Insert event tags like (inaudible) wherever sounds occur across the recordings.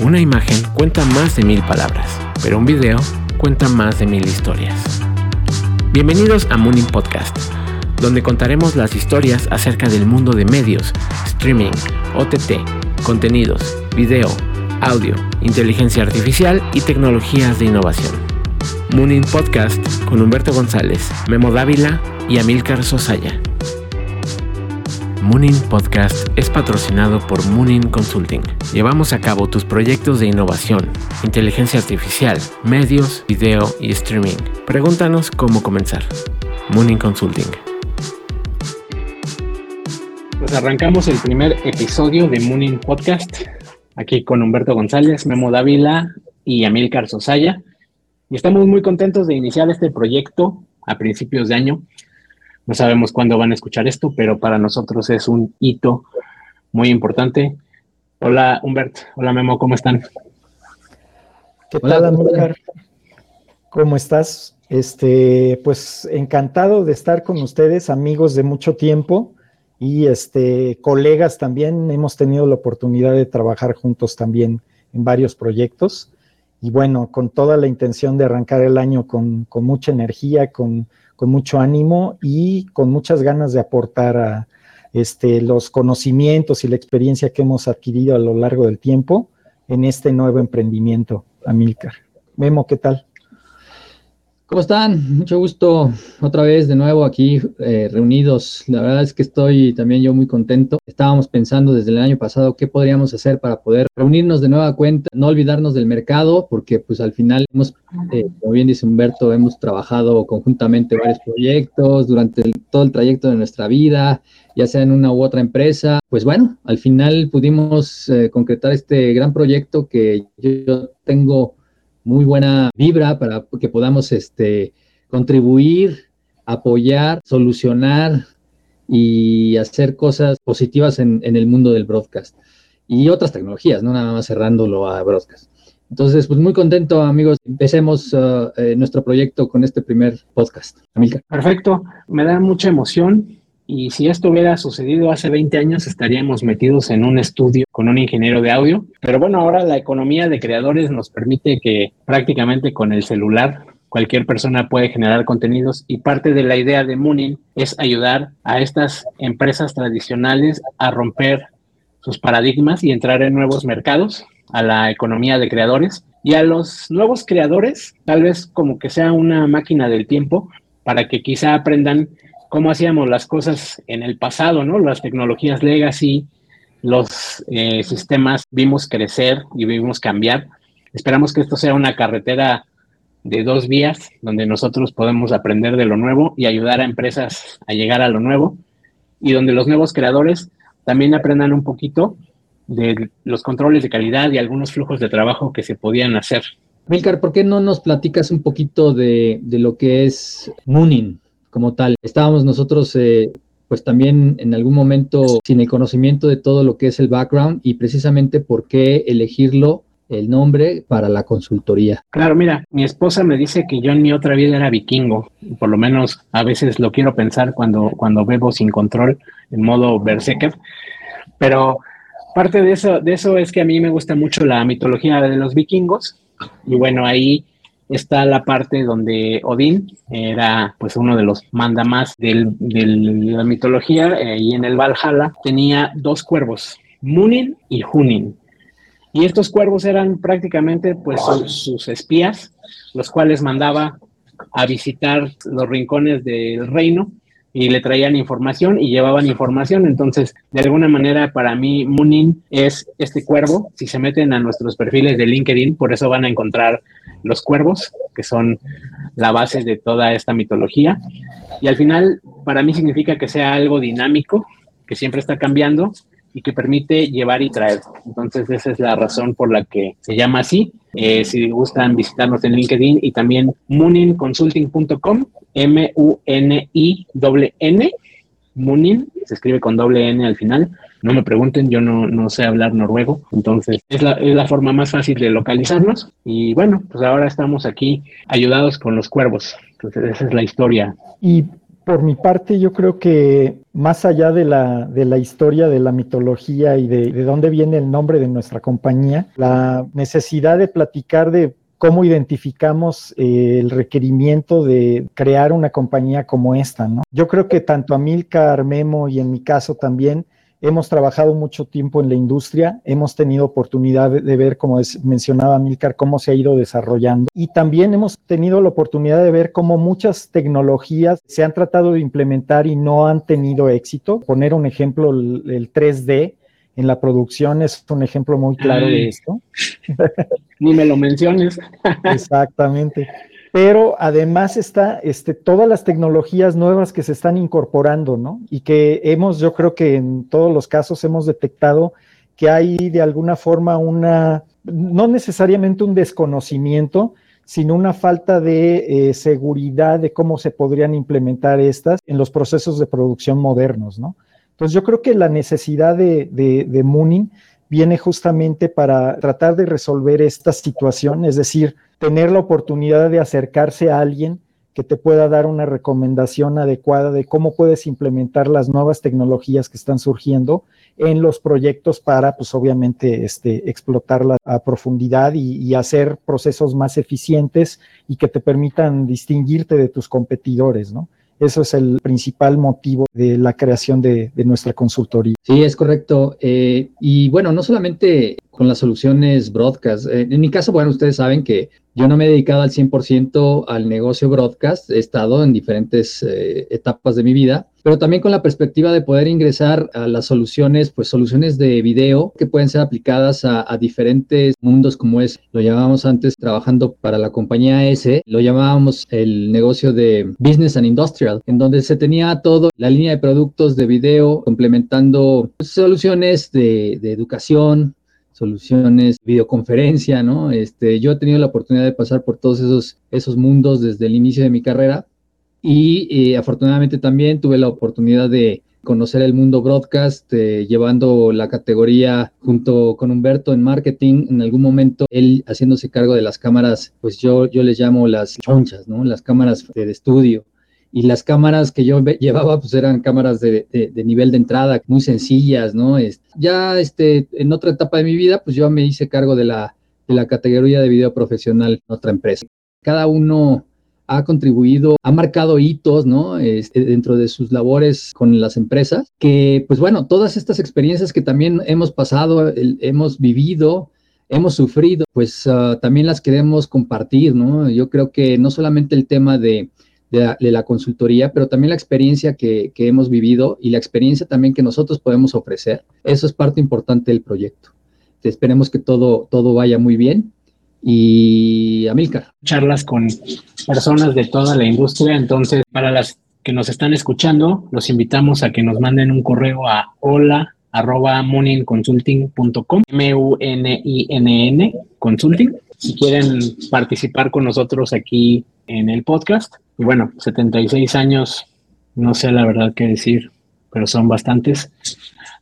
Una imagen cuenta más de mil palabras, pero un video cuenta más de mil historias. Bienvenidos a Mooning Podcast, donde contaremos las historias acerca del mundo de medios, streaming, OTT, contenidos, video, audio, inteligencia artificial y tecnologías de innovación. Mooning Podcast con Humberto González, Memo Dávila y Amilcar Sosaya. Moonin Podcast es patrocinado por Moonin Consulting. Llevamos a cabo tus proyectos de innovación, inteligencia artificial, medios, video y streaming. Pregúntanos cómo comenzar. Moonin Consulting. Pues arrancamos el primer episodio de Moonin Podcast, aquí con Humberto González, Memo Dávila y Amilcar Sosaya. Y estamos muy contentos de iniciar este proyecto a principios de año no sabemos cuándo van a escuchar esto, pero para nosotros es un hito muy importante. Hola, Humbert. Hola, Memo. ¿Cómo están? ¿Qué tal, Amílcar? ¿Cómo estás? Este, pues encantado de estar con ustedes, amigos de mucho tiempo y este, colegas también. Hemos tenido la oportunidad de trabajar juntos también en varios proyectos. Y bueno, con toda la intención de arrancar el año con, mucha energía, con con mucho ánimo y con muchas ganas de aportar a este, los conocimientos y la experiencia que hemos adquirido a lo largo del tiempo en este nuevo emprendimiento, Amilcar. Memo, ¿qué tal? ¿Cómo están? Mucho gusto otra vez de nuevo aquí eh, reunidos. La verdad es que estoy también yo muy contento. Estábamos pensando desde el año pasado qué podríamos hacer para poder reunirnos de nueva cuenta, no olvidarnos del mercado, porque pues al final hemos, eh, como bien dice Humberto, hemos trabajado conjuntamente varios proyectos durante todo el trayecto de nuestra vida, ya sea en una u otra empresa. Pues bueno, al final pudimos eh, concretar este gran proyecto que yo tengo muy buena vibra para que podamos este, contribuir, apoyar, solucionar y hacer cosas positivas en, el mundo del broadcast y otras tecnologías, no nada más cerrándolo a broadcast. Entonces, pues muy contento, amigos. Empecemos uh, eh, nuestro proyecto con este primer podcast. Perfecto. Me da mucha emoción y si esto hubiera sucedido hace 20 años, estaríamos metidos en un estudio con un ingeniero de audio. Pero bueno, ahora la economía de creadores nos permite que prácticamente con el celular cualquier persona puede generar contenidos y parte de la idea de Mooning es ayudar a estas empresas tradicionales a romper sus paradigmas y entrar en nuevos mercados, a la economía de creadores y a los nuevos creadores, tal vez como que sea una máquina del tiempo para que quizá aprendan cómo hacíamos las cosas en el pasado, ¿no? Las tecnologías legacy, los eh, sistemas vimos crecer y vimos cambiar. Esperamos que esto sea una carretera de dos vías donde nosotros podemos aprender de lo nuevo y ayudar a empresas a llegar a lo nuevo y donde los nuevos creadores también aprendan un poquito de los controles de calidad y algunos flujos de trabajo que se podían hacer. Milcar, ¿por qué no nos platicas un poquito de, de lo que es Mooning? Como tal. Estábamos nosotros, eh, pues también en algún momento sin el conocimiento de todo lo que es el background y precisamente por qué elegirlo el nombre para la consultoría. Claro, mira, mi esposa me dice que yo en mi otra vida era vikingo, por lo menos a veces lo quiero pensar cuando, cuando bebo sin control, en modo berserker, pero parte de eso, de eso es que a mí me gusta mucho la mitología de los vikingos, y bueno, ahí está la parte donde Odín era pues uno de los mandamás de la mitología eh, y en el Valhalla tenía dos cuervos, Munin y Hunin. Y estos cuervos eran prácticamente pues sus espías, los cuales mandaba a visitar los rincones del reino y le traían información y llevaban información. Entonces, de alguna manera, para mí, Munin es este cuervo. Si se meten a nuestros perfiles de LinkedIn, por eso van a encontrar los cuervos, que son la base de toda esta mitología. Y al final, para mí significa que sea algo dinámico, que siempre está cambiando y que permite llevar y traer. Entonces, esa es la razón por la que se llama así. Eh, si gustan visitarnos en LinkedIn y también muninconsulting.com, M-U-N-I-N, Munin, se escribe con doble N al final. No me pregunten, yo no, no sé hablar noruego, entonces es la, es la, forma más fácil de localizarnos. Y bueno, pues ahora estamos aquí ayudados con los cuervos. Entonces esa es la historia. Y Por mi parte, yo creo que más allá de la, de la historia, de la mitología y de, de dónde viene el nombre de nuestra compañía, la necesidad de platicar de cómo identificamos eh, el requerimiento de crear una compañía como esta, ¿no? Yo creo que tanto Amilcar, Memo y en mi caso también hemos trabajado mucho tiempo en la industria, hemos tenido oportunidad de, ver, como mencionaba Amilcar, cómo se ha ido desarrollando y también hemos tenido la oportunidad de ver cómo muchas tecnologías se han tratado de implementar y no han tenido éxito. Poner un ejemplo, el, el 3D en la producción es un ejemplo muy claro de esto. (laughs) Ni me lo menciones. (laughs) Exactamente. Pero además está este, todas las tecnologías nuevas que se están incorporando, ¿no? Y que hemos, yo creo que en todos los casos hemos detectado que hay de alguna forma una, no necesariamente un desconocimiento, sino una falta de eh, seguridad de cómo se podrían implementar estas en los procesos de producción modernos, ¿no? Entonces yo creo que la necesidad de, de, Mooning viene justamente para tratar de resolver esta situación, es decir, tener la oportunidad de acercarse a alguien que te pueda dar una recomendación adecuada de cómo puedes implementar las nuevas tecnologías que están surgiendo en los proyectos para, pues obviamente, este, explotarla a profundidad y, y, hacer procesos más eficientes y que te permitan distinguirte de tus competidores, ¿no? Eso es el principal motivo de la creación de, nuestra consultoría. Sí, es correcto. Eh, y bueno, no solamente con las soluciones broadcast. Eh, en mi caso, bueno, ustedes saben que yo no me he dedicado al 100% al negocio broadcast, he estado en diferentes eh, etapas de mi vida, pero también con la perspectiva de poder ingresar a las soluciones, pues soluciones de video que pueden ser aplicadas a, diferentes mundos como es, lo llamábamos antes trabajando para la compañía S, lo llamábamos el negocio de Business and Industrial, en donde se tenía todo, la línea de productos de video complementando soluciones de, de educación, soluciones, videoconferencia, ¿no? Este, yo he tenido la oportunidad de pasar por todos esos, esos mundos desde el inicio de mi carrera y eh, afortunadamente también tuve la oportunidad de conocer el mundo broadcast, eh, llevando la categoría junto con Humberto en marketing. En algún momento, él haciéndose cargo de las cámaras, pues yo, yo les llamo las chonchas, ¿no? Las cámaras de estudio y las cámaras que yo llevaba pues eran cámaras de, nivel de entrada muy sencillas, ¿no? ya este, en otra etapa de mi vida pues yo me hice cargo de la, de la categoría de video profesional en otra empresa. Cada uno ha contribuido, ha marcado hitos, ¿no? Este, dentro de sus labores con las empresas, que pues bueno, todas estas experiencias que también hemos pasado, hemos vivido, hemos sufrido, pues ah, también las queremos compartir, ¿no? Yo creo que no solamente el tema de de la, consultoría, pero también la experiencia que, hemos vivido y la experiencia también que nosotros podemos ofrecer. Eso es parte importante del proyecto. esperemos que todo, todo vaya muy bien. Y Amilcar. Charlas con personas de toda la industria. Entonces, para las que nos están escuchando, los invitamos a que nos manden un correo a hola arroba moninconsulting.com, M-U-N-I-N-N, consulting. Si quieren participar con nosotros aquí en el podcast, y bueno, 76 años, no sé la verdad qué decir, pero son bastantes.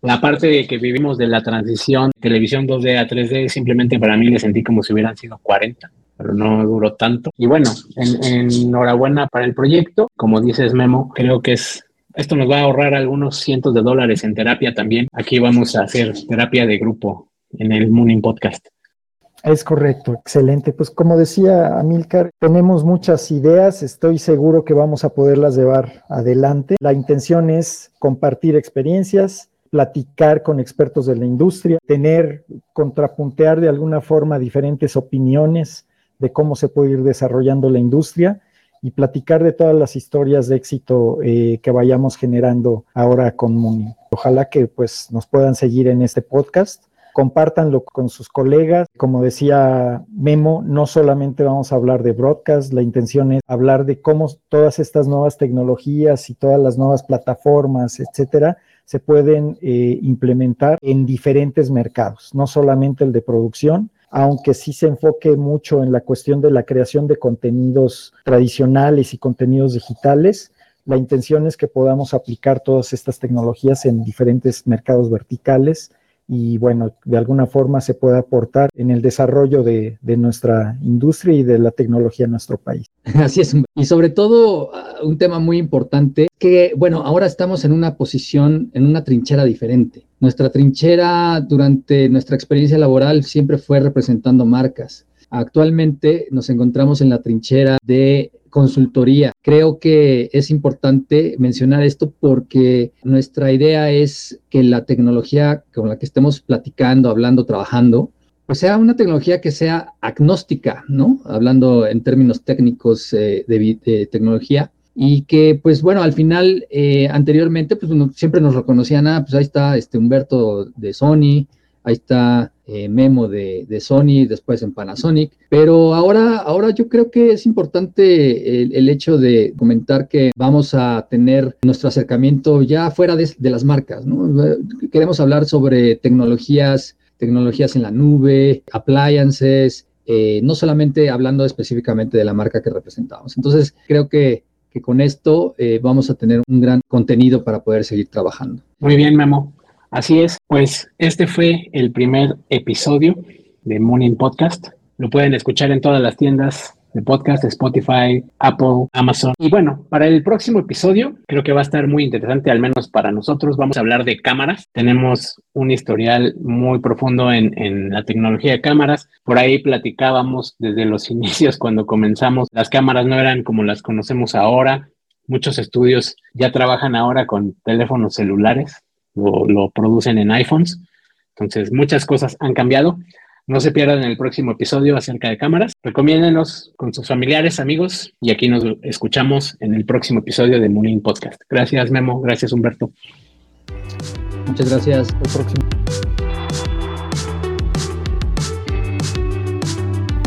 La parte de que vivimos de la transición televisión 2D a 3D, simplemente para mí le sentí como si hubieran sido 40, pero no duró tanto. Y bueno, en, enhorabuena para el proyecto. Como dices, Memo, creo que es esto nos va a ahorrar algunos cientos de dólares en terapia también. Aquí vamos a hacer terapia de grupo en el Mooning Podcast. Es correcto, excelente. Pues como decía Amilcar, tenemos muchas ideas, estoy seguro que vamos a poderlas llevar adelante. La intención es compartir experiencias, platicar con expertos de la industria, tener, contrapuntear de alguna forma diferentes opiniones de cómo se puede ir desarrollando la industria y platicar de todas las historias de éxito eh, que vayamos generando ahora con Muni. Ojalá que pues nos puedan seguir en este podcast compártanlo con sus colegas. Como decía Memo, no solamente vamos a hablar de broadcast, la intención es hablar de cómo todas estas nuevas tecnologías y todas las nuevas plataformas, etcétera, se pueden eh, implementar en diferentes mercados, no solamente el de producción, aunque sí se enfoque mucho en la cuestión de la creación de contenidos tradicionales y contenidos digitales. La intención es que podamos aplicar todas estas tecnologías en diferentes mercados verticales y bueno, de alguna forma se pueda aportar en el desarrollo de, nuestra industria y de la tecnología en nuestro país. (laughs) Así es. Y sobre todo, uh, un tema muy importante, que bueno, ahora estamos en una posición, en una trinchera diferente. Nuestra trinchera durante nuestra experiencia laboral siempre fue representando marcas. Actualmente nos encontramos en la trinchera de consultoría. Creo que es importante mencionar esto porque nuestra idea es que la tecnología con la que estemos platicando, hablando, trabajando, pues sea una tecnología que sea agnóstica, ¿no? Hablando en términos técnicos eh, de, tecnología, y que pues bueno, al final, eh, anteriormente, pues siempre nos reconocían, ah, pues ahí está este Humberto de Sony, ahí está eh, Memo de, Sony, después en Panasonic. Pero ahora, ahora yo creo que es importante el, hecho de comentar que vamos a tener nuestro acercamiento ya fuera de, las marcas. Queremos hablar sobre tecnologías, tecnologías en la nube, appliances, eh, no solamente hablando específicamente de la marca que representamos. Entonces, creo que, con esto eh, vamos a tener un gran contenido para poder seguir trabajando. Muy bien, Memo. Así es, pues este fue el primer episodio de Morning Podcast. Lo pueden escuchar en todas las tiendas de podcast, Spotify, Apple, Amazon. Y bueno, para el próximo episodio creo que va a estar muy interesante, al menos para nosotros. Vamos a hablar de cámaras. Tenemos un historial muy profundo en, en la tecnología de cámaras. Por ahí platicábamos desde los (laughs) inicios cuando comenzamos. Las cámaras no eran como las conocemos ahora. Muchos estudios ya trabajan ahora con teléfonos celulares lo, producen en iPhones. Entonces, muchas cosas han cambiado. No se pierdan el próximo episodio acerca de cámaras. Recomiéndenos con sus familiares, amigos, y aquí nos escuchamos en el próximo episodio de Mooning Podcast. Gracias, Memo. Gracias, Humberto. Muchas gracias. el próximo.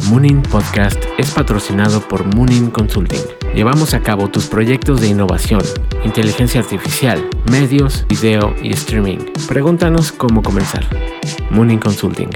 Mooning Podcast es patrocinado por Mooning Consulting. Llevamos a cabo tus proyectos de innovación, inteligencia artificial, medios, video y streaming. Pregúntanos cómo comenzar. Mooning Consulting.